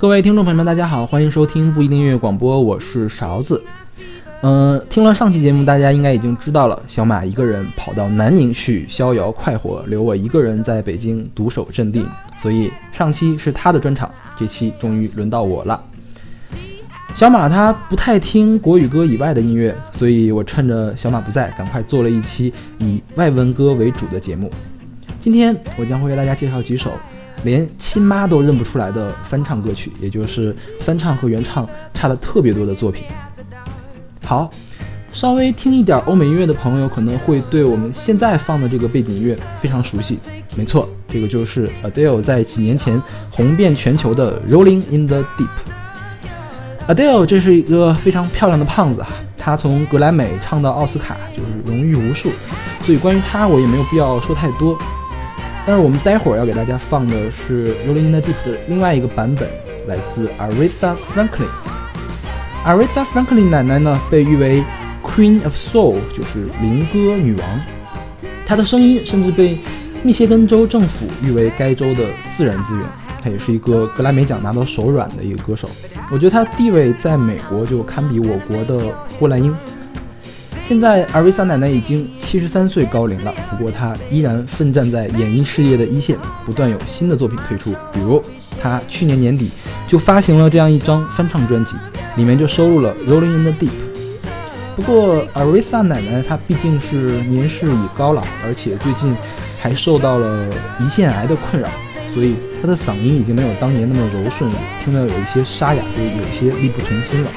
各位听众朋友们，大家好，欢迎收听不一定音乐广播，我是勺子。嗯，听了上期节目，大家应该已经知道了，小马一个人跑到南宁去逍遥快活，留我一个人在北京独守阵地。所以上期是他的专场，这期终于轮到我了。小马他不太听国语歌以外的音乐，所以我趁着小马不在，赶快做了一期以外文歌为主的节目。今天我将会为大家介绍几首。连亲妈都认不出来的翻唱歌曲，也就是翻唱和原唱差的特别多的作品。好，稍微听一点欧美音乐的朋友可能会对我们现在放的这个背景音乐非常熟悉。没错，这个就是 Adele 在几年前红遍全球的《Rolling in the Deep》。Adele 这是一个非常漂亮的胖子啊，她从格莱美唱到奥斯卡，就是荣誉无数。所以关于她，我也没有必要说太多。但是我们待会儿要给大家放的是《Rolling in the Deep》的另外一个版本，来自 Aretha Franklin。Aretha Franklin 奶奶呢，被誉为 Queen of Soul，就是灵歌女王。她的声音甚至被密歇根州政府誉为该州的自然资源。她也是一个格莱美奖拿到手软的一个歌手。我觉得她地位在美国就堪比我国的郭兰英。现在 Aretha 奶奶已经七十三岁高龄了，不过她依然奋战在演艺事业的一线，不断有新的作品推出。比如，她去年年底就发行了这样一张翻唱专辑，里面就收录了《Rolling in the Deep》。不过，阿瑞萨奶奶她毕竟是年事已高了，而且最近还受到了胰腺癌的困扰，所以她的嗓音已经没有当年那么柔顺了，听得有一些沙哑，就有些力不从心了。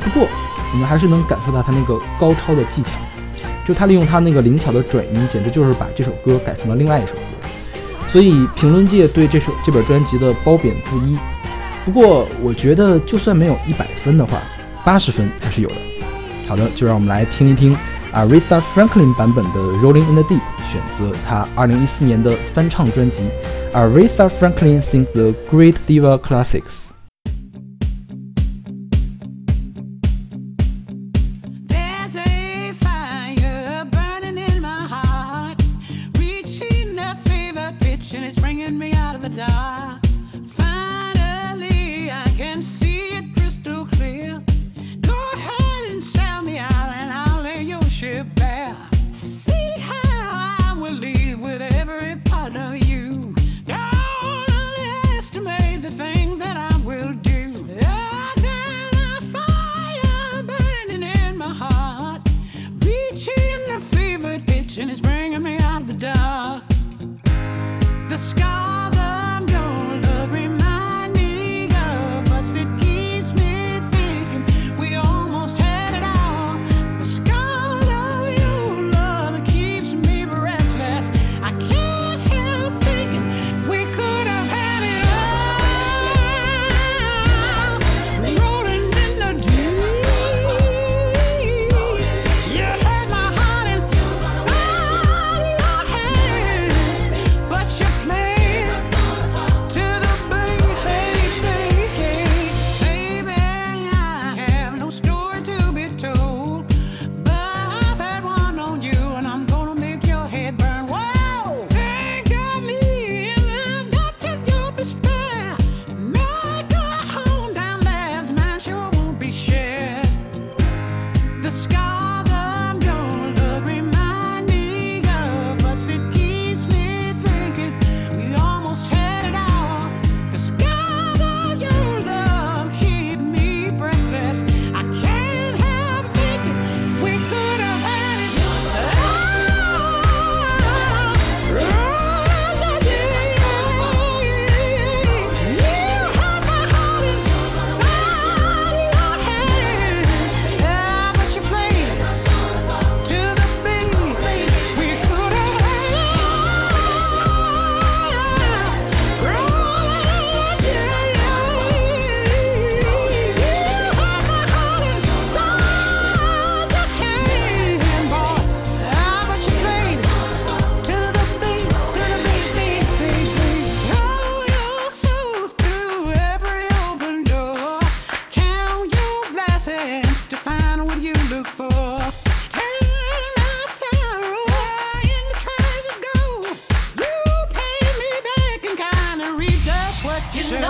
不过，我们还是能感受到他那个高超的技巧，就他利用他那个灵巧的转音，简直就是把这首歌改成了另外一首歌。所以评论界对这首这本专辑的褒贬不一。不过我觉得，就算没有一百分的话，八十分还是有的。好的，就让我们来听一听 Aretha Franklin 版本的《Rolling in the Deep》，选择他二零一四年的翻唱专辑 Aretha Franklin Sings the Great Diva Classics。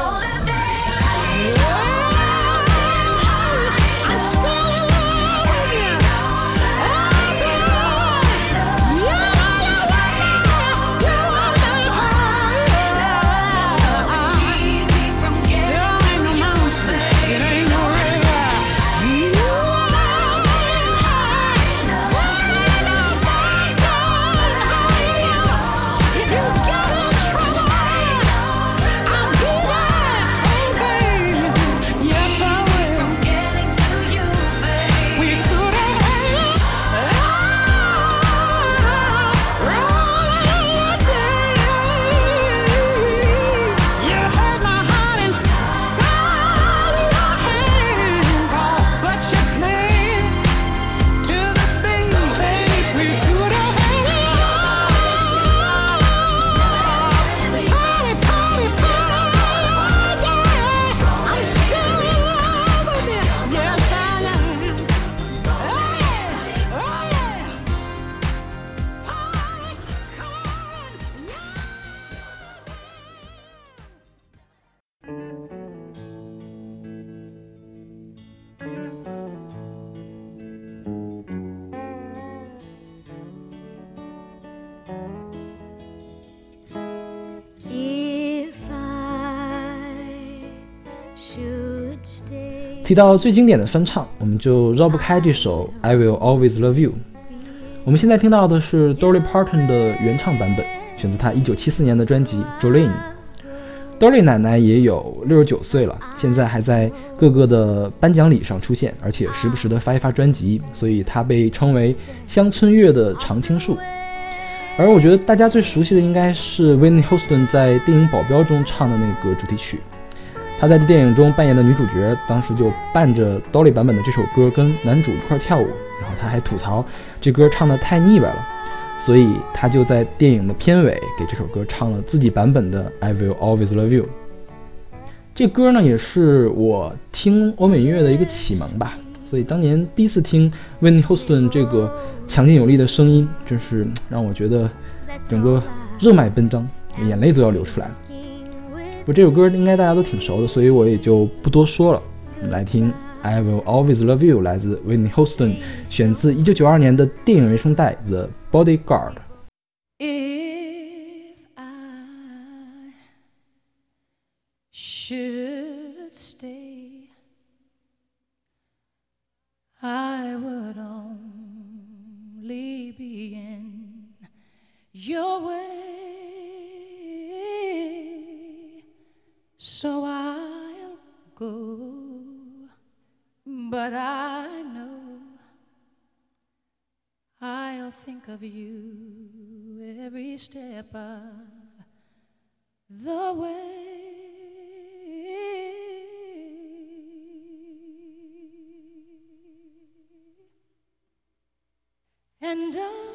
all the daylight. 提到最经典的翻唱，我们就绕不开这首《I Will Always Love You》。我们现在听到的是 Dolly Parton 的原唱版本，选自她1974年的专辑《Jolene》。Dolly 奶奶也有六十九岁了，现在还在各个的颁奖礼上出现，而且时不时的发一发专辑，所以她被称为乡村乐的常青树。而我觉得大家最熟悉的应该是 Whitney Houston 在电影《保镖》中唱的那个主题曲。她在这电影中扮演的女主角，当时就伴着 Dolly 版本的这首歌跟男主一块跳舞，然后她还吐槽这歌唱的太腻歪了。所以他就在电影的片尾给这首歌唱了自己版本的《I Will Always Love You》。这歌呢，也是我听欧美音乐的一个启蒙吧。所以当年第一次听 Whitney Houston 这个强劲有力的声音，真是让我觉得整个热脉奔张，眼泪都要流出来了。不，这首歌应该大家都挺熟的，所以我也就不多说了。我们来听。I Will Always Love You 来自 Whitney Houston，选自1992年的电影原声带《The Bodyguard》。If I should stay, I would only be in your way. Of you every step of the way. And I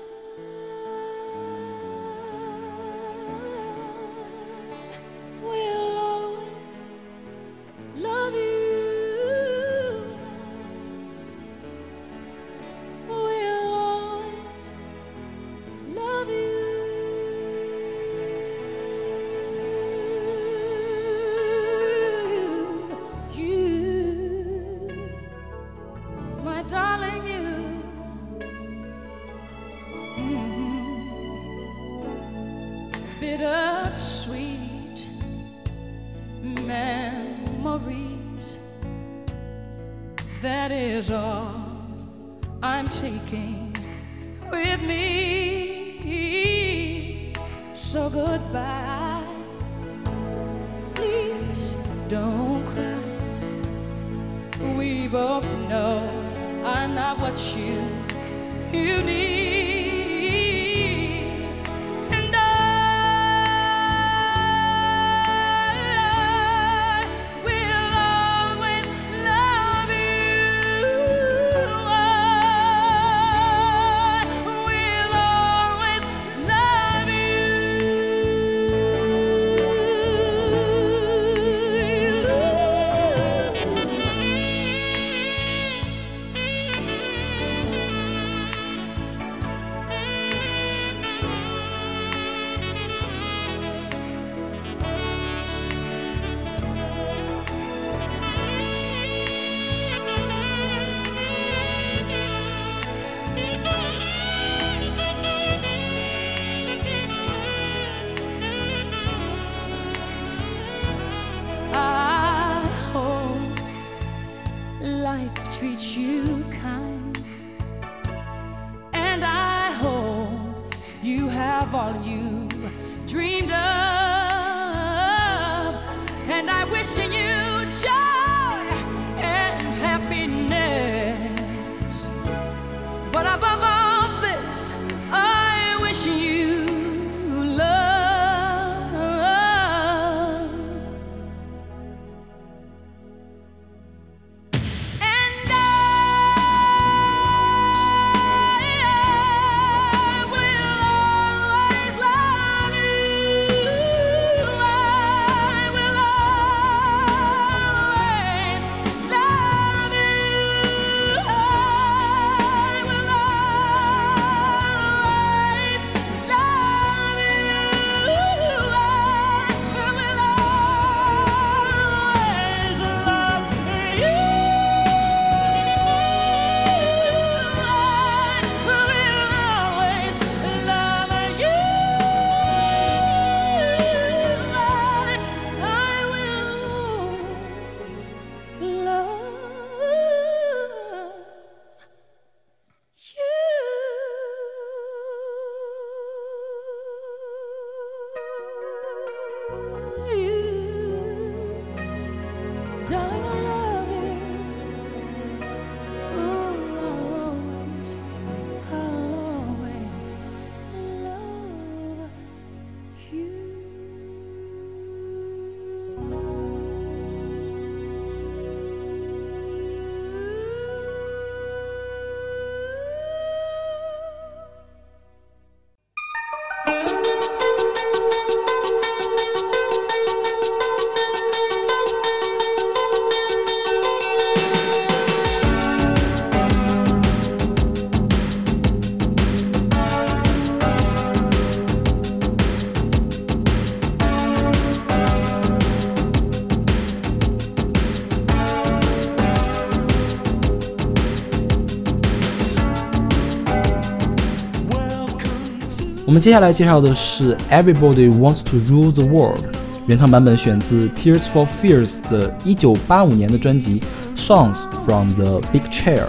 我们接下来介绍的是《Everybody Wants to Rule the World》，原唱版本选自 Tears for Fears 的1985年的专辑《Songs from the Big Chair》。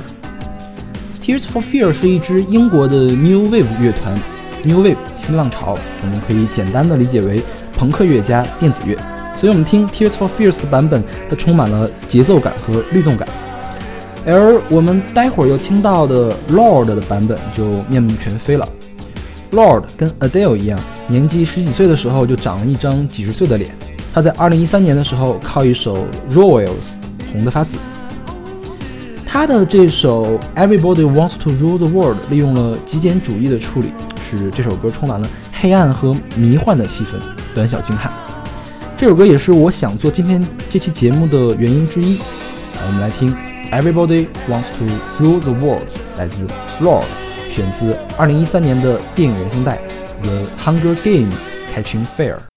Tears for Fear 是一支英国的 New Wave 乐团，New Wave 新浪潮，我们可以简单的理解为朋克乐加电子乐。所以我们听 Tears for Fears 的版本，它充满了节奏感和律动感。而我们待会儿要听到的 Lord 的版本就面目全非了。Lord 跟 Adele 一样，年纪十几岁的时候就长了一张几十岁的脸。他在2013年的时候靠一首 Royals 红得发紫。他的这首 Everybody Wants to Rule the World 利用了极简主义的处理，使这首歌充满了黑暗和迷幻的气氛，短小精悍。这首歌也是我想做今天这期节目的原因之一。我们来听 Everybody Wants to Rule the World，来自 Lord。选自2013年的电影原声带《The Hunger Games: Catching Fire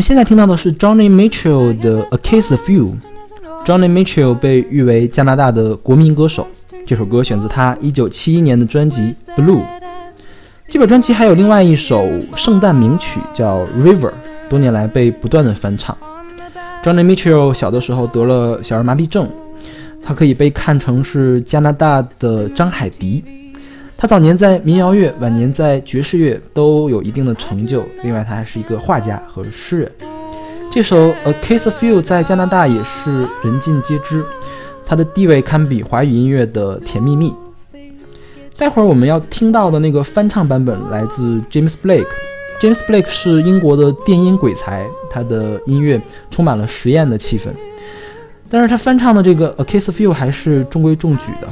们现在听到的是 Johnny Mitchell 的《A Case of You》。Johnny Mitchell 被誉为加拿大的国民歌手，这首歌选自他1971年的专辑《Blue》。这本专辑还有另外一首圣诞名曲叫《River》，多年来被不断的翻唱。Johnny Mitchell 小的时候得了小儿麻痹症，他可以被看成是加拿大的张海迪。他早年在民谣乐，晚年在爵士乐都有一定的成就。另外，他还是一个画家和诗人。这首《A Case of You》在加拿大也是人尽皆知，它的地位堪比华语音乐的《甜蜜蜜》。待会儿我们要听到的那个翻唱版本来自 James Blake。James Blake 是英国的电音鬼才，他的音乐充满了实验的气氛。但是他翻唱的这个《A Case of You》还是中规中矩的。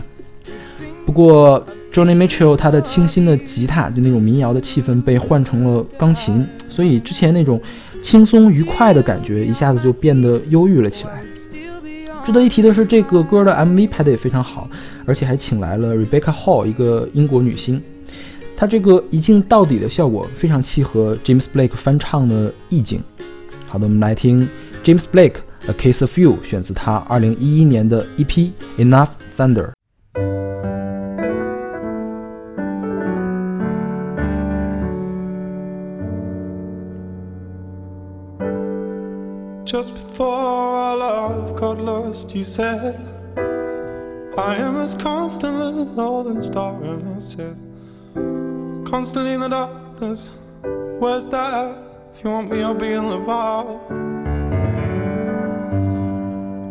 不过 Johnny Mitchell 他的清新的吉他，就那种民谣的气氛被换成了钢琴，所以之前那种。轻松愉快的感觉一下子就变得忧郁了起来。值得一提的是，这个歌的 MV 拍得也非常好，而且还请来了 Rebecca Hall，一个英国女星。她这个一镜到底的效果非常契合 James Blake 翻唱的意境。好的，我们来听 James Blake A Case of You，选自他2011年的 EP Enough Thunder。Just before our love got lost, you said, I am as constant as a northern star. And I said, Constantly in the darkness, where's that? If you want me, I'll be in the bar.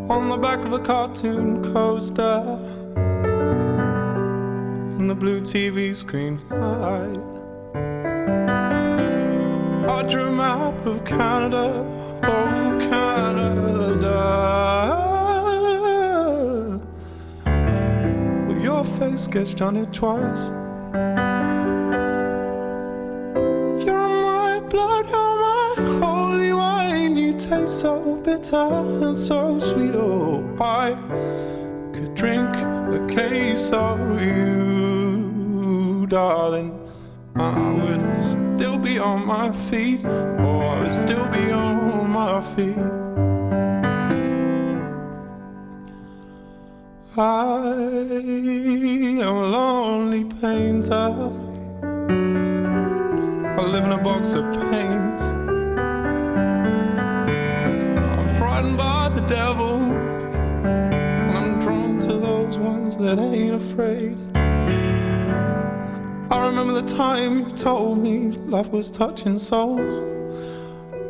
On the back of a cartoon coaster, in the blue TV screen light. I drew a map of Canada gets done it twice. You're my blood, you're my holy wine. You taste so bitter and so sweet. Oh, I could drink a case of you, darling. I would still be on my feet, or I would still be on my feet. I am a lonely painter. I live in a box of paints. I'm frightened by the devil, and I'm drawn to those ones that ain't afraid. I remember the time you told me love was touching souls.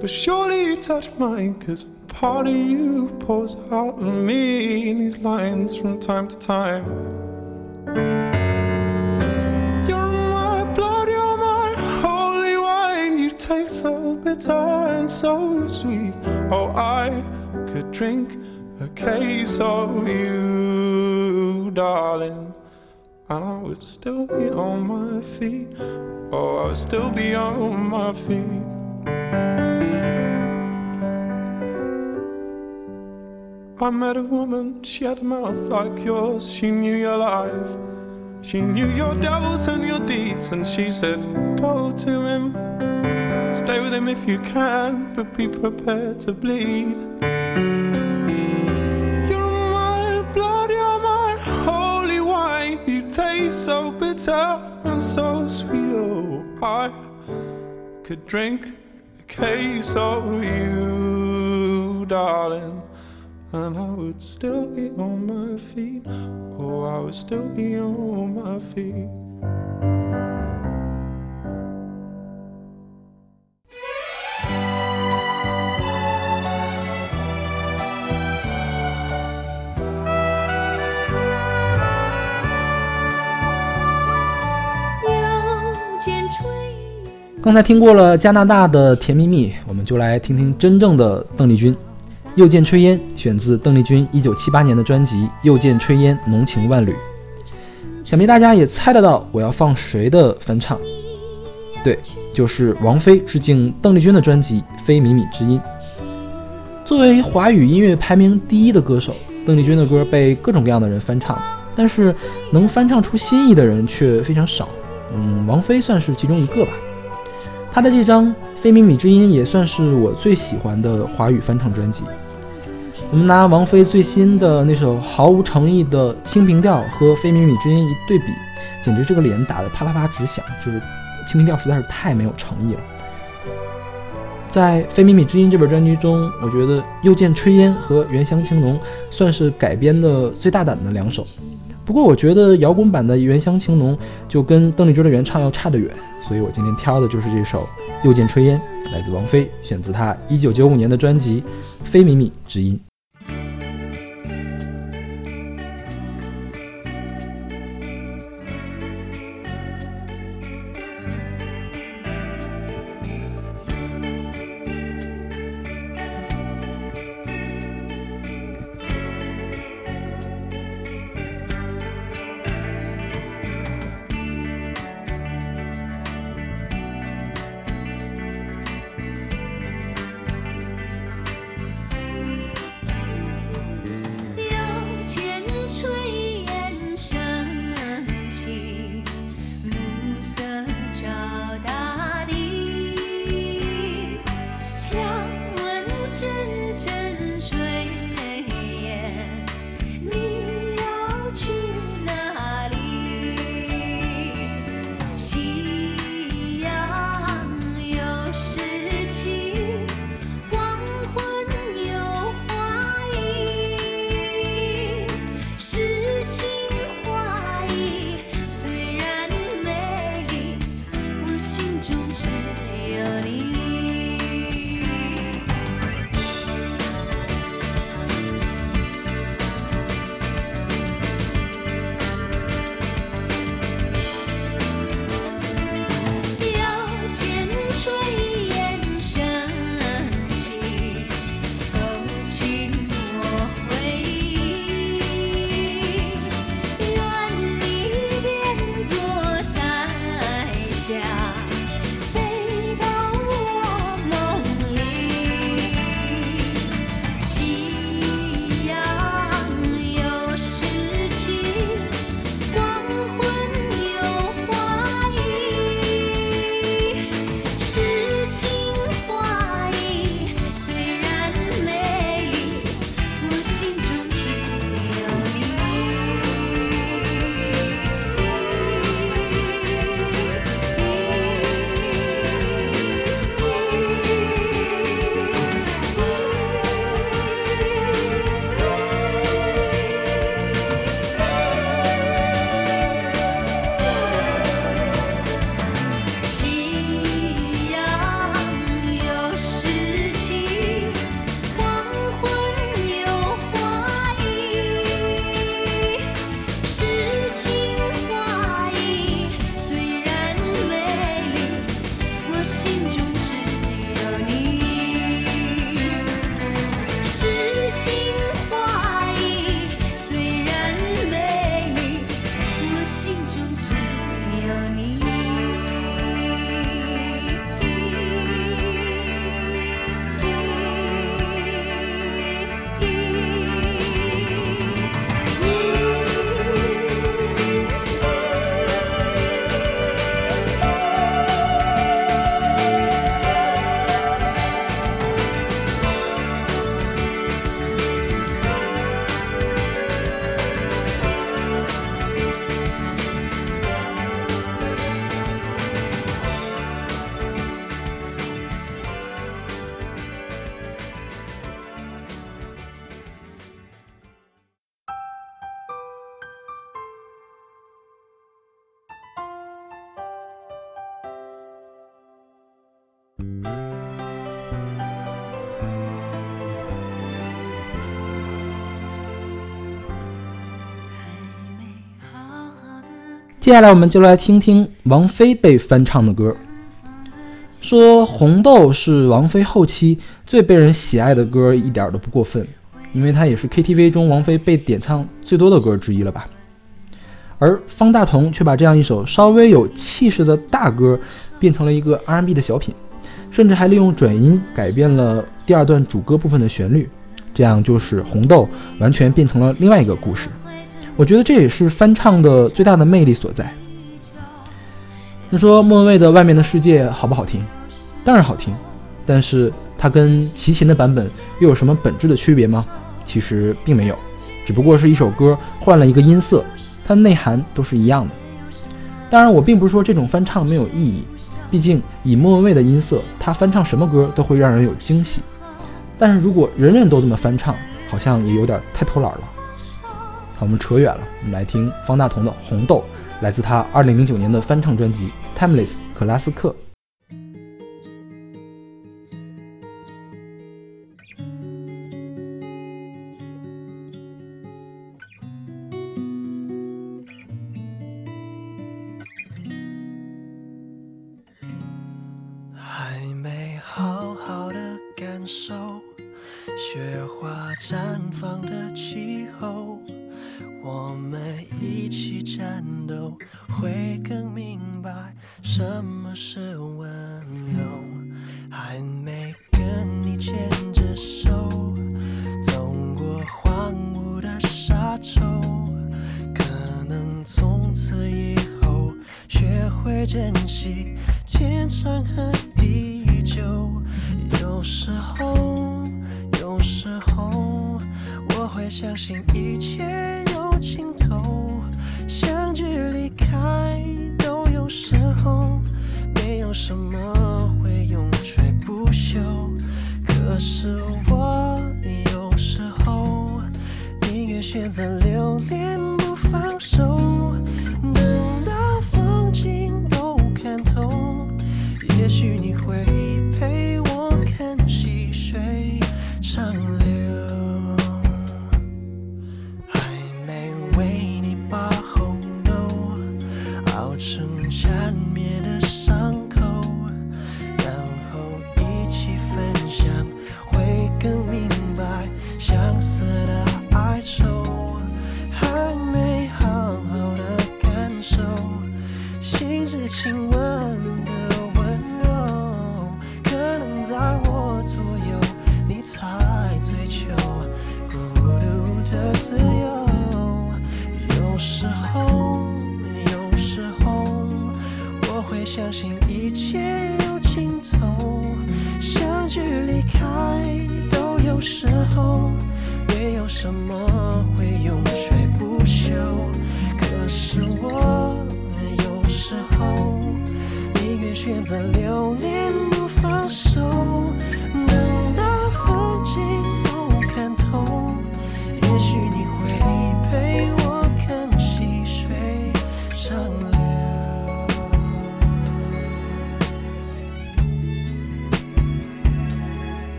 But surely you touched mine, cause part of you pours out of me in these lines from time to time. You're my blood, you're my holy wine. You taste so bitter and so sweet. Oh, I could drink a case of you, darling and I would still be on my feet. Oh, I would still be on my feet. I met a woman, she had a mouth like yours. She knew your life, she knew your devils and your deeds, and she said, Go to him, stay with him if you can, but be prepared to bleed. You're my blood, you're my holy wine. You taste so bitter and so sweet. Oh, I could drink a case of you, darling. And I would still be on my feet. Oh, I would still be on my feet. 刚才听过了加拿大的《甜蜜蜜》，我们就来听听真正的邓丽君。《又见炊烟》选自邓丽君1978年的专辑《又见炊烟浓情万缕》。想必大家也猜得到我要放谁的翻唱，对，就是王菲致敬邓丽君的专辑《非靡靡之音》。作为华语音乐排名第一的歌手，邓丽君的歌被各种各样的人翻唱，但是能翻唱出新意的人却非常少。嗯，王菲算是其中一个吧。她的这张《非靡靡之音》也算是我最喜欢的华语翻唱专辑。我们拿王菲最新的那首毫无诚意的清平调和《非靡靡之音》一对比，简直这个脸打得啪啦啪直响，就是清平调实在是太没有诚意了。在《非靡靡之音》这本专辑中，我觉得《又见炊烟》和《原乡青浓》算是改编的最大胆的两首。不过，我觉得摇滚版的《原乡青浓》就跟邓丽君的原唱要差得远，所以我今天挑的就是这首《又见炊烟》，来自王菲，选自她1995年的专辑《非靡靡之音》。接下来我们就来听听王菲被翻唱的歌。说《红豆》是王菲后期最被人喜爱的歌，一点都不过分，因为它也是 KTV 中王菲被点唱最多的歌之一了吧。而方大同却把这样一首稍微有气势的大歌变成了一个 R&B 的小品，甚至还利用转音改变了第二段主歌部分的旋律，这样就使《红豆》完全变成了另外一个故事。我觉得这也是翻唱的最大的魅力所在。你说莫文蔚的《外面的世界》好不好听？当然好听，但是它跟齐秦的版本又有什么本质的区别吗？其实并没有，只不过是一首歌换了一个音色，它的内涵都是一样的。当然，我并不是说这种翻唱没有意义，毕竟以莫文蔚的音色，她翻唱什么歌都会让人有惊喜。但是如果人人都这么翻唱，好像也有点太偷懒了。好，我们扯远了，我们来听方大同的《红豆》，来自他2009年的翻唱专辑《Timeless》克拉斯克。还没好好的感受雪花绽放的气候，我们一起战斗，会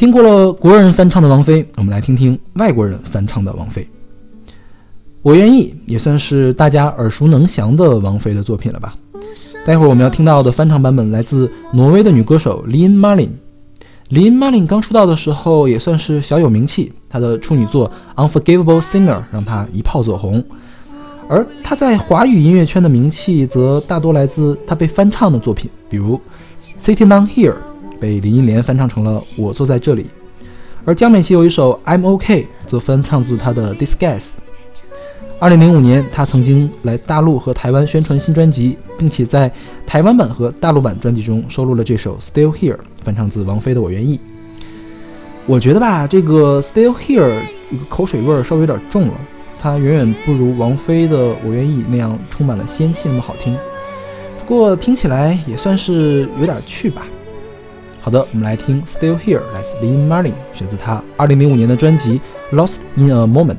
听过了国人翻唱的王菲，我们来听听外国人翻唱的王菲。我愿意也算是大家耳熟能详的王菲的作品了吧。待会儿我们要听到的翻唱版本来自挪威的女歌手 Lin Marlin。Lin Malin 刚出道的时候也算是小有名气，她的处女作《Unforgivable Sinner》让她一炮走红。而她在华语音乐圈的名气则大多来自她被翻唱的作品，比如《Sitting Down Here》被林忆莲翻唱成了《我坐在这里》，而江美琪有一首《I'm OK》则翻唱自她的《Disguise》。二零零五年，她曾经来大陆和台湾宣传新专辑，并且在台湾版和大陆版专辑中收录了这首《Still Here》，翻唱自王菲的《我愿意》。我觉得吧，这个《Still Here》一个口水味儿稍微有点重了，它远远不如王菲的《我愿意》那样充满了仙气那么好听。不过听起来也算是有点趣吧。好的，我们来听《Still Here》，来自 Lin Marlin，选自他二零零五年的专辑《Lost in a Moment》。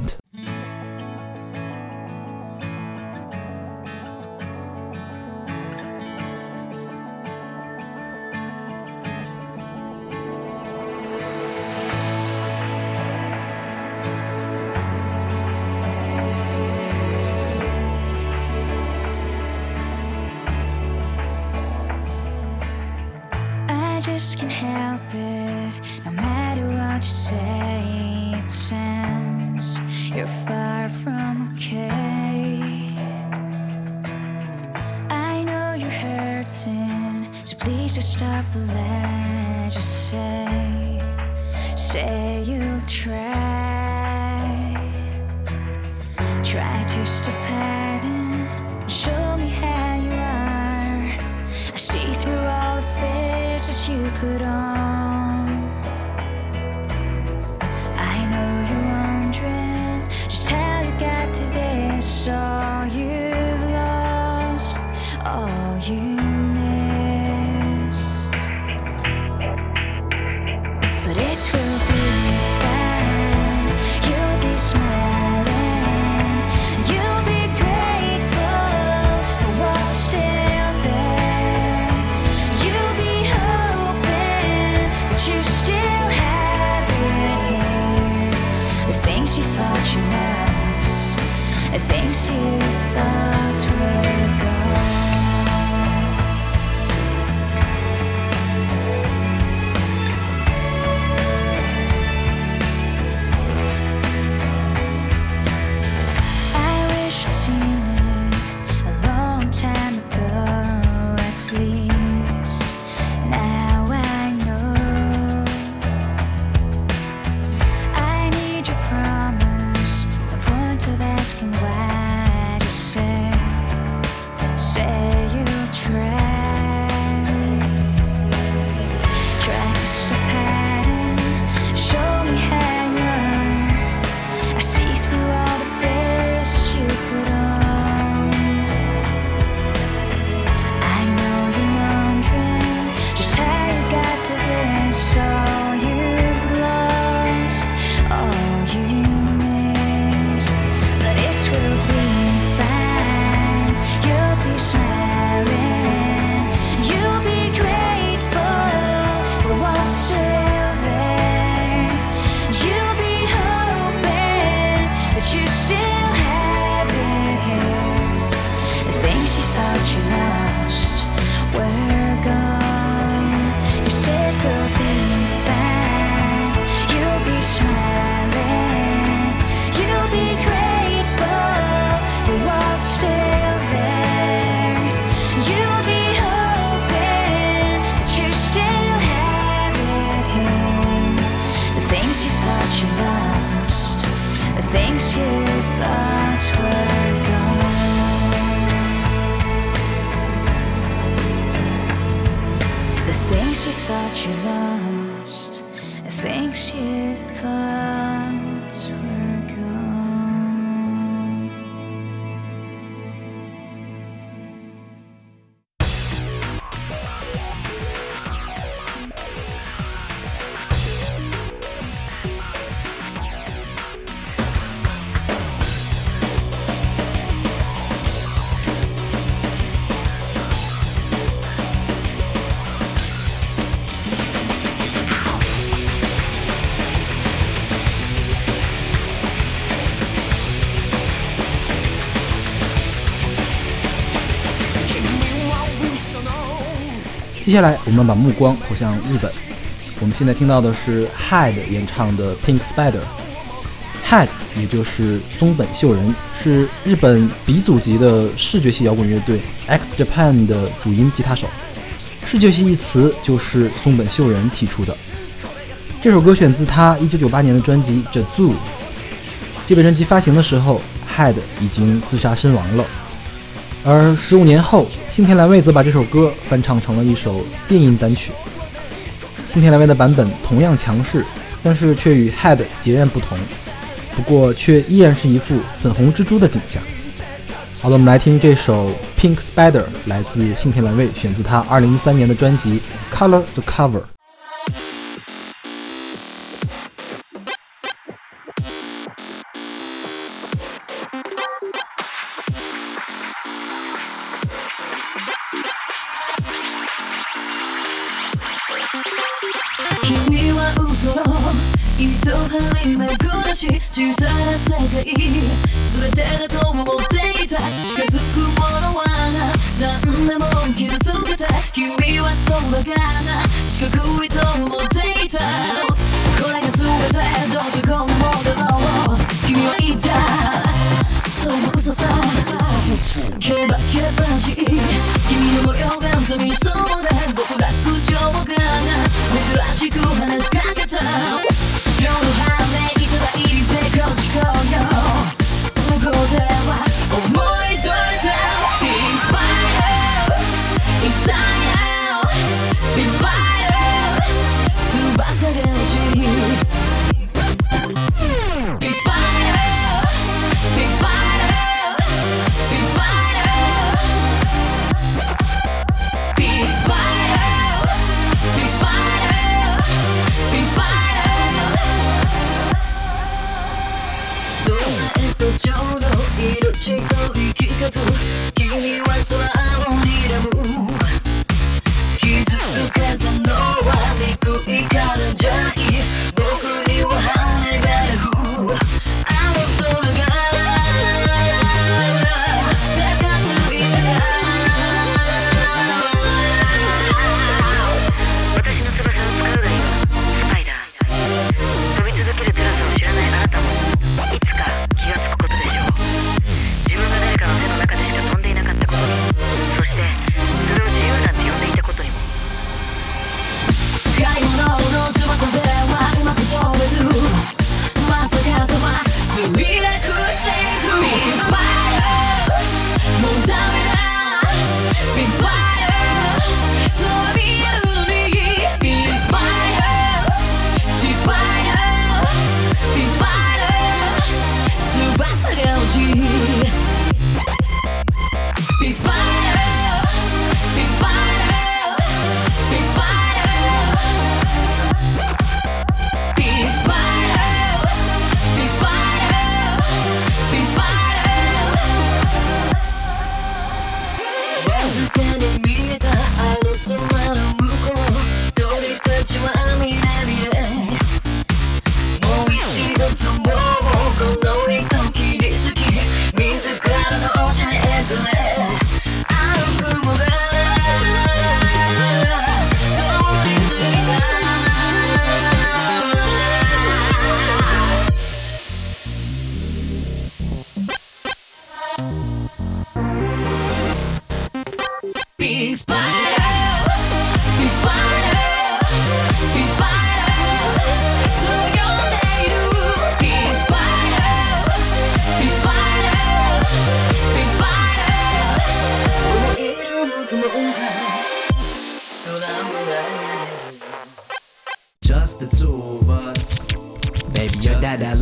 接下来，我们把目光投向日本。我们现在听到的是 Head 演唱的《Pink Spider》。Head 也就是松本秀人，是日本鼻祖级的视觉系摇滚乐队 X Japan 的主音吉他手。视觉系一词就是松本秀人提出的。这首歌选自他1998年的专辑《Jazoo》。这本专辑发行的时候，Head 已经自杀身亡了。而十五年后，新田来未则把这首歌翻唱成了一首电音单曲。新田来未的版本同样强势，但是却与 Head 截然不同。不过，却依然是一副粉红蜘蛛的景象。好了，我们来听这首《Pink Spider》，来自新田来未，选自他二零一三年的专辑《Color the Cover》。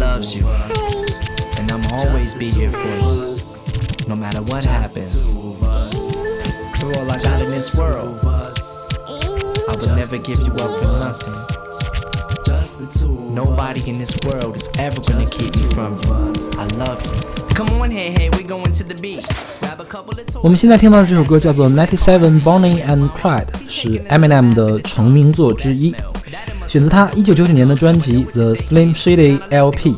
loves you. And I'ma always be here for you. No matter what happens. You're all I got in this world. I would never give you up for nothing. Nobody in this world is ever gonna keep me from you. I love you. Come on, hey, hey, we going to the beach. Grab a couple of 我们现在听到的这首歌叫做《Ninety Seven Bonnie and Clyde》，是 Eminem 的成名作之一， 选自他1999年的专辑《The Slim Shady LP》。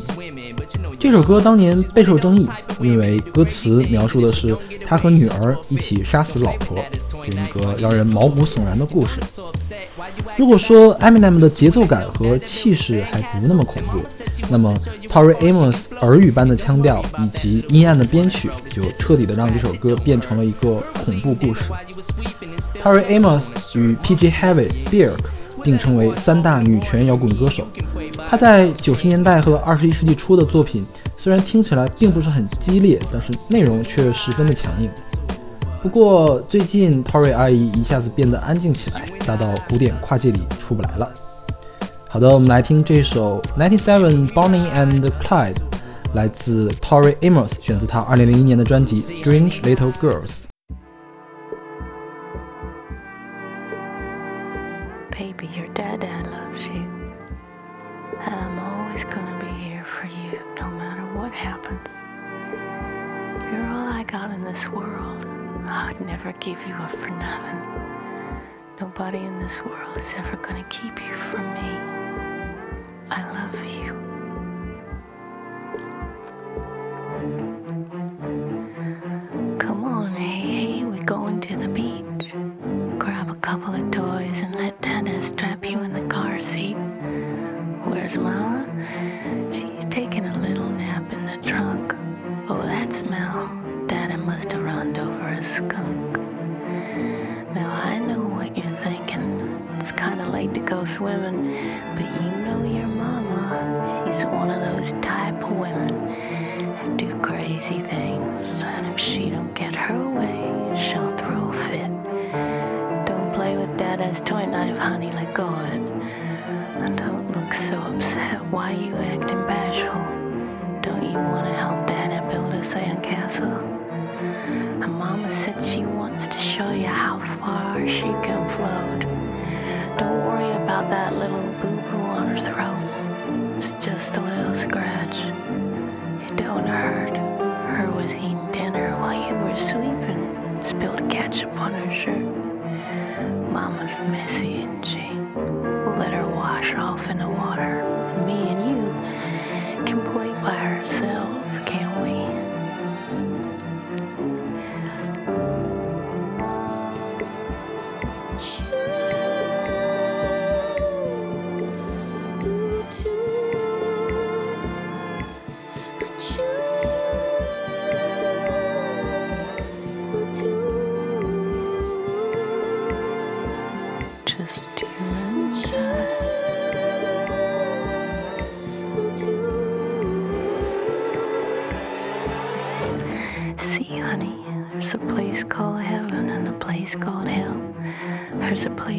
这首歌当年备受争议，因为歌词描述的是他和女儿一起杀死老婆，有一个让人毛骨悚然的故事。如果说 Eminem 的节奏感和气势还不那么恐怖，那么 Tori Amos 耳语般的腔调以及阴暗的编曲，就彻底的让这首歌变成了一个恐怖故事。Tori Amos 与 P.J. Heavy、Bjork 并称为三大女权摇滚歌手。她在九十年代和二十一世纪初的作品，虽然听起来并不是很激烈，但是内容却十分的强硬。不过最近 Tori 阿姨一下子变得安静起来，大到古典跨界里出不来了。好的，我们来听这首《Ninety Seven Bonnie and Clyde》，来自 Tori Amos，选自她二零零一年的专辑《Strange Little Girls》。Baby, your dad dad loves you. And I'm always gonna be here for you, no matter what happens. You're all I got in this world. I'd never give you up for nothing. Nobody in this world is ever gonna keep you from me. I love you.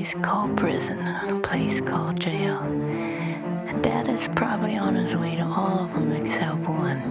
Place called prison and a place called jail. And Dad is probably on his way to all of them except one.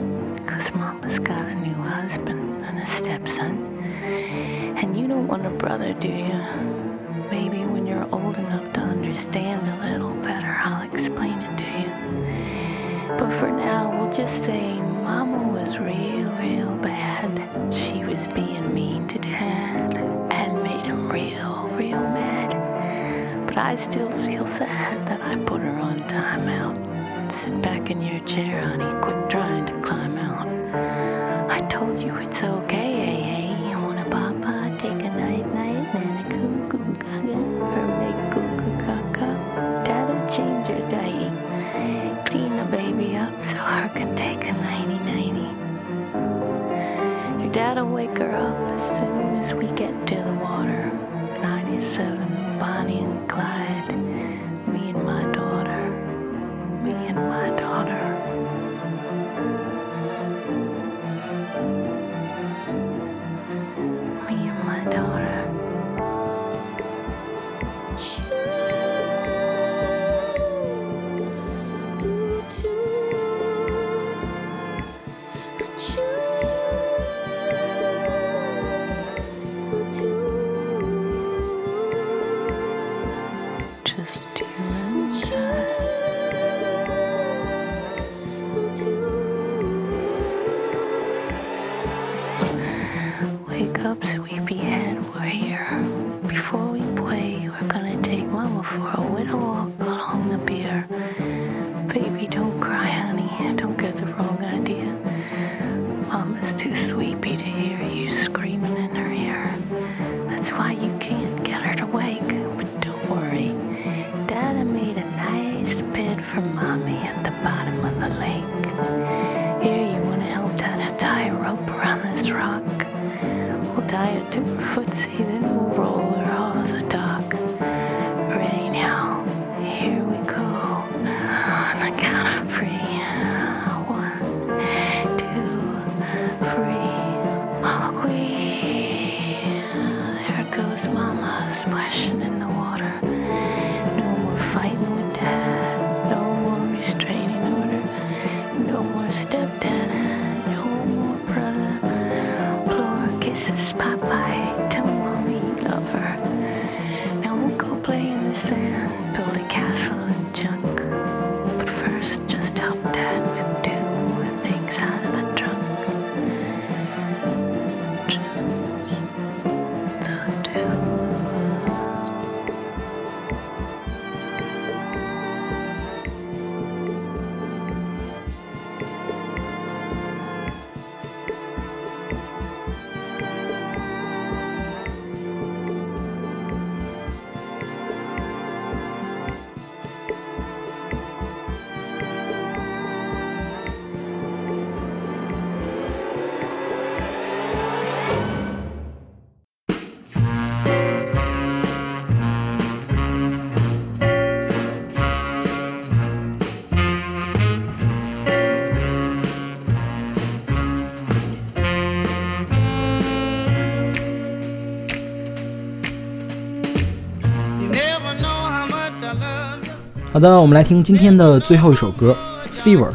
好的，我们来听今天的最后一首歌《Fever》，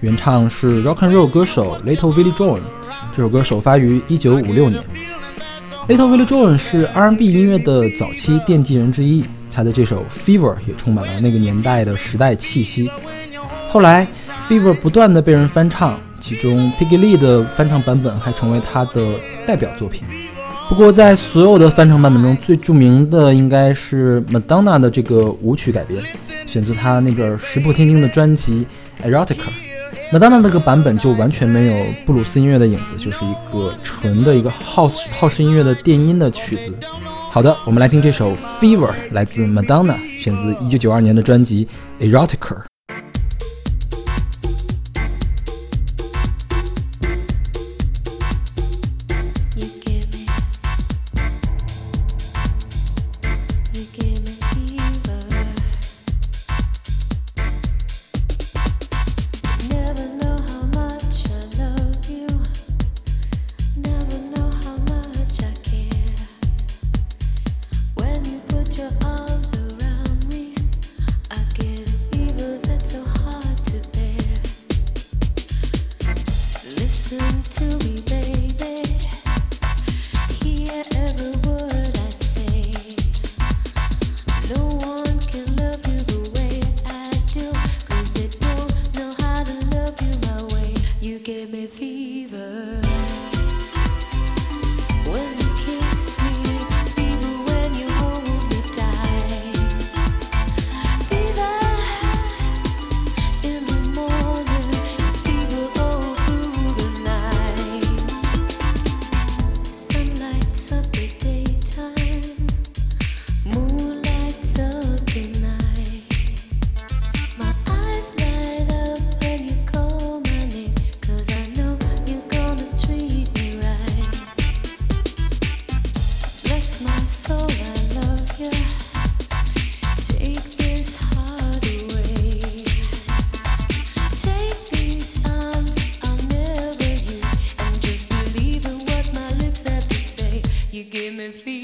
原唱是 Rock and Roll 歌手 Little Willie John。这首歌首发于1956年。Little Willie John 是 R&B 音乐的早期奠基人之一，他的这首《Fever》也充满了那个年代的时代气息。后来，《Fever》不断的被人翻唱，其中 Peggy Lee 的翻唱版本还成为他的代表作品。不过，在所有的翻唱版本中，最著名的应该是 Madonna 的这个舞曲改编，选择他那个石破天惊的专辑《Erotica》。Madonna 那个版本就完全没有布鲁斯音乐的影子，就是一个纯的一个 house house 音乐的电音的曲子。好的，我们来听这首《Fever》，来自 Madonna，选自1992年的专辑《Erotica》。me feel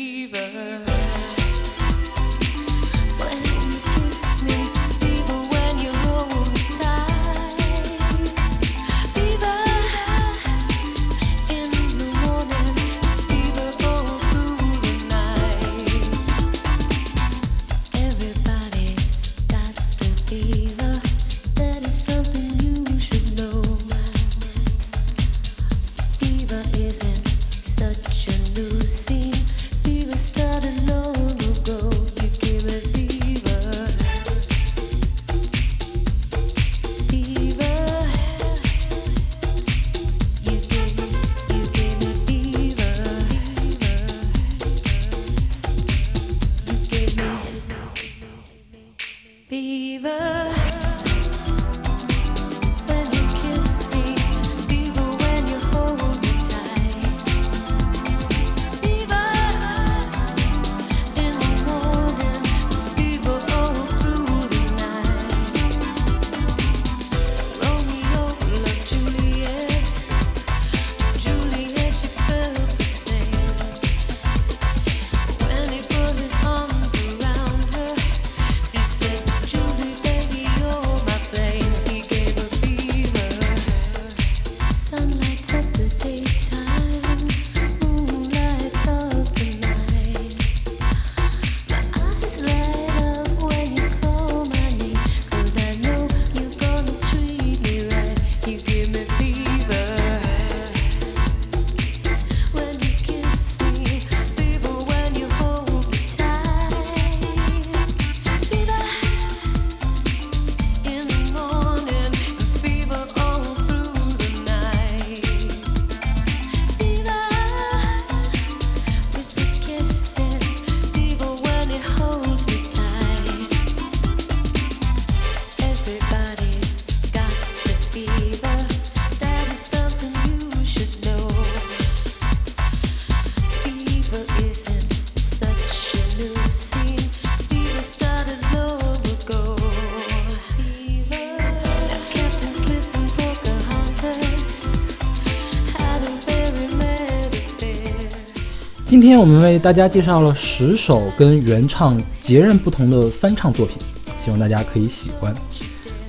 今天我们为大家介绍了十首跟原唱截然不同的翻唱作品，希望大家可以喜欢。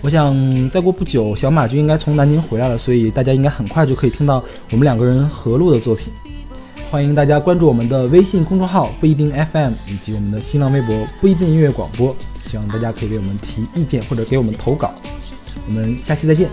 我想再过不久，小马就应该从南宁回来了，所以大家应该很快就可以听到我们两个人合录的作品。欢迎大家关注我们的微信公众号不一定 FM 以及我们的新浪微博不一定音乐广播，希望大家可以给我们提意见或者给我们投稿。我们下期再见。